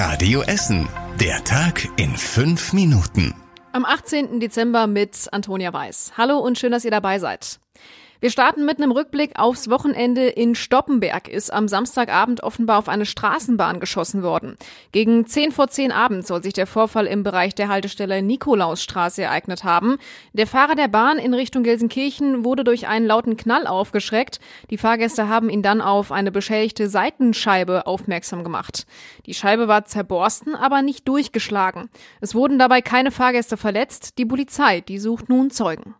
Radio Essen. Der Tag in fünf Minuten. Am 18. Dezember mit Antonia Weiß. Hallo und schön, dass ihr dabei seid. Wir starten mit einem Rückblick aufs Wochenende. In Stoppenberg ist am Samstagabend offenbar auf eine Straßenbahn geschossen worden. Gegen 10 vor 10 Abend soll sich der Vorfall im Bereich der Haltestelle Nikolausstraße ereignet haben. Der Fahrer der Bahn in Richtung Gelsenkirchen wurde durch einen lauten Knall aufgeschreckt. Die Fahrgäste haben ihn dann auf eine beschädigte Seitenscheibe aufmerksam gemacht. Die Scheibe war zerborsten, aber nicht durchgeschlagen. Es wurden dabei keine Fahrgäste verletzt. Die Polizei, die sucht nun Zeugen.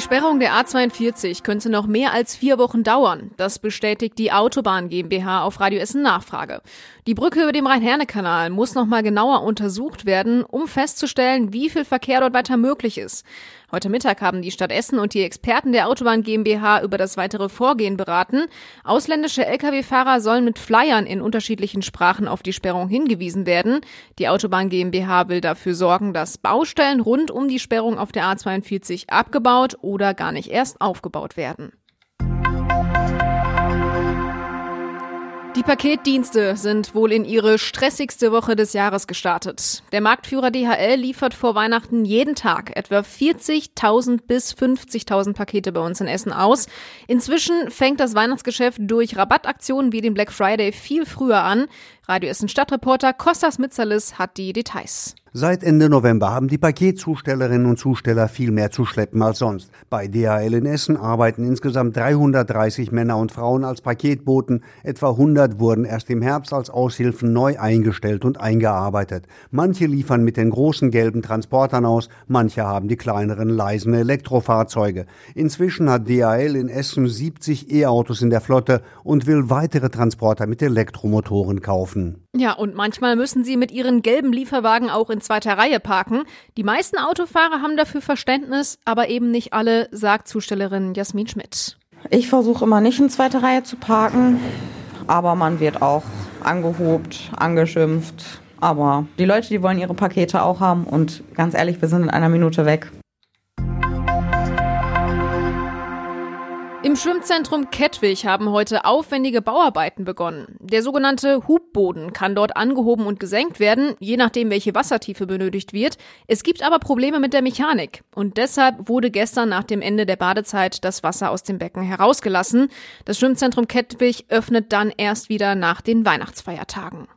Die Sperrung der A42 könnte noch mehr als vier Wochen dauern. Das bestätigt die Autobahn GmbH auf Radio Essen Nachfrage. Die Brücke über dem Rhein-Herne-Kanal muss noch mal genauer untersucht werden, um festzustellen, wie viel Verkehr dort weiter möglich ist. Heute Mittag haben die Stadt Essen und die Experten der Autobahn GmbH über das weitere Vorgehen beraten. Ausländische Lkw-Fahrer sollen mit Flyern in unterschiedlichen Sprachen auf die Sperrung hingewiesen werden. Die Autobahn GmbH will dafür sorgen, dass Baustellen rund um die Sperrung auf der A42 abgebaut oder gar nicht erst aufgebaut werden. Die Paketdienste sind wohl in ihre stressigste Woche des Jahres gestartet. Der Marktführer DHL liefert vor Weihnachten jeden Tag etwa 40.000 bis 50.000 Pakete bei uns in Essen aus. Inzwischen fängt das Weihnachtsgeschäft durch Rabattaktionen wie den Black Friday viel früher an. Radio Essen Stadtreporter Kostas Mitzalis hat die Details. Seit Ende November haben die Paketzustellerinnen und Zusteller viel mehr zu schleppen als sonst. Bei DHL in Essen arbeiten insgesamt 330 Männer und Frauen als Paketboten. Etwa 100 wurden erst im Herbst als Aushilfen neu eingestellt und eingearbeitet. Manche liefern mit den großen gelben Transportern aus, manche haben die kleineren leisen Elektrofahrzeuge. Inzwischen hat DHL in Essen 70 E-Autos in der Flotte und will weitere Transporter mit Elektromotoren kaufen. Ja, und manchmal müssen sie mit ihren gelben Lieferwagen auch in zweiter Reihe parken. Die meisten Autofahrer haben dafür Verständnis, aber eben nicht alle, sagt Zustellerin Jasmin Schmidt. Ich versuche immer nicht in zweiter Reihe zu parken, aber man wird auch angehobt, angeschimpft. Aber die Leute, die wollen ihre Pakete auch haben und ganz ehrlich, wir sind in einer Minute weg. Im Schwimmzentrum Kettwig haben heute aufwendige Bauarbeiten begonnen. Der sogenannte Hubboden kann dort angehoben und gesenkt werden, je nachdem, welche Wassertiefe benötigt wird. Es gibt aber Probleme mit der Mechanik. Und deshalb wurde gestern nach dem Ende der Badezeit das Wasser aus dem Becken herausgelassen. Das Schwimmzentrum Kettwig öffnet dann erst wieder nach den Weihnachtsfeiertagen.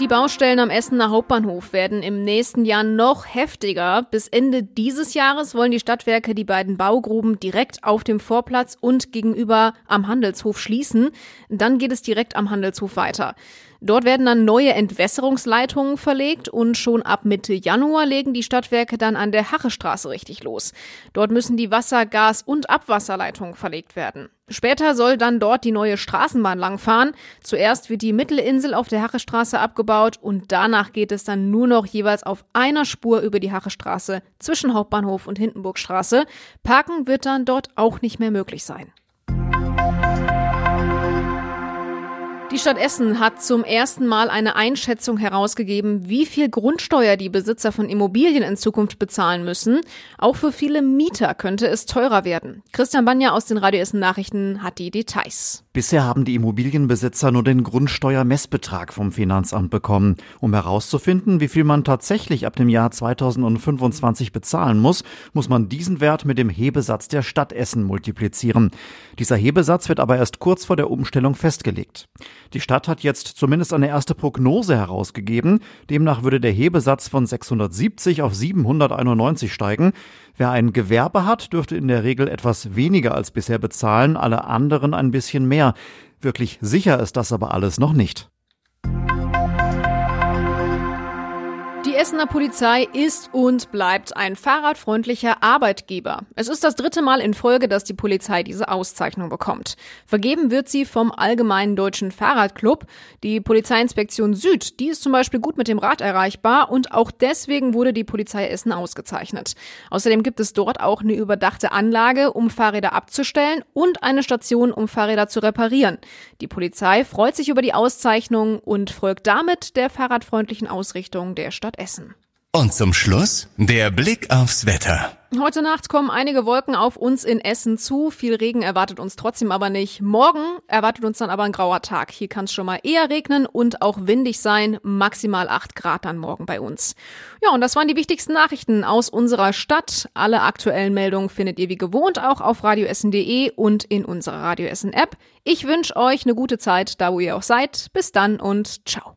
Die Baustellen am Essener Hauptbahnhof werden im nächsten Jahr noch heftiger. Bis Ende dieses Jahres wollen die Stadtwerke die beiden Baugruben direkt auf dem Vorplatz und gegenüber am Handelshof schließen. Dann geht es direkt am Handelshof weiter. Dort werden dann neue Entwässerungsleitungen verlegt und schon ab Mitte Januar legen die Stadtwerke dann an der Hachestraße richtig los. Dort müssen die Wasser-, Gas- und Abwasserleitungen verlegt werden. Später soll dann dort die neue Straßenbahn langfahren. Zuerst wird die Mittelinsel auf der Hachestraße abgebaut und danach geht es dann nur noch jeweils auf einer Spur über die Hachestraße zwischen Hauptbahnhof und Hindenburgstraße. Parken wird dann dort auch nicht mehr möglich sein. Die Stadt Essen hat zum ersten Mal eine Einschätzung herausgegeben, wie viel Grundsteuer die Besitzer von Immobilien in Zukunft bezahlen müssen. Auch für viele Mieter könnte es teurer werden. Christian Banja aus den Radio Essen Nachrichten hat die Details. Bisher haben die Immobilienbesitzer nur den Grundsteuermessbetrag vom Finanzamt bekommen. Um herauszufinden, wie viel man tatsächlich ab dem Jahr 2025 bezahlen muss, muss man diesen Wert mit dem Hebesatz der Stadt Essen multiplizieren. Dieser Hebesatz wird aber erst kurz vor der Umstellung festgelegt. Die Stadt hat jetzt zumindest eine erste Prognose herausgegeben. Demnach würde der Hebesatz von 670 auf 791 steigen. Wer ein Gewerbe hat, dürfte in der Regel etwas weniger als bisher bezahlen, alle anderen ein bisschen mehr. Wirklich sicher ist das aber alles noch nicht. Die Essener Polizei ist und bleibt ein fahrradfreundlicher Arbeitgeber. Es ist das dritte Mal in Folge, dass die Polizei diese Auszeichnung bekommt. Vergeben wird sie vom Allgemeinen Deutschen Fahrradclub. Die Polizeiinspektion Süd, die ist zum Beispiel gut mit dem Rad erreichbar und auch deswegen wurde die Polizei Essen ausgezeichnet. Außerdem gibt es dort auch eine überdachte Anlage, um Fahrräder abzustellen und eine Station, um Fahrräder zu reparieren. Die Polizei freut sich über die Auszeichnung und folgt damit der fahrradfreundlichen Ausrichtung der Stadt Essen. Und zum Schluss der Blick aufs Wetter. Heute Nacht kommen einige Wolken auf uns in Essen zu. Viel Regen erwartet uns trotzdem aber nicht. Morgen erwartet uns dann aber ein grauer Tag. Hier kann es schon mal eher regnen und auch windig sein. Maximal 8 Grad dann morgen bei uns. Ja, und das waren die wichtigsten Nachrichten aus unserer Stadt. Alle aktuellen Meldungen findet ihr wie gewohnt auch auf radioessen.de und in unserer Radio Essen App. Ich wünsche euch eine gute Zeit, da wo ihr auch seid. Bis dann und ciao.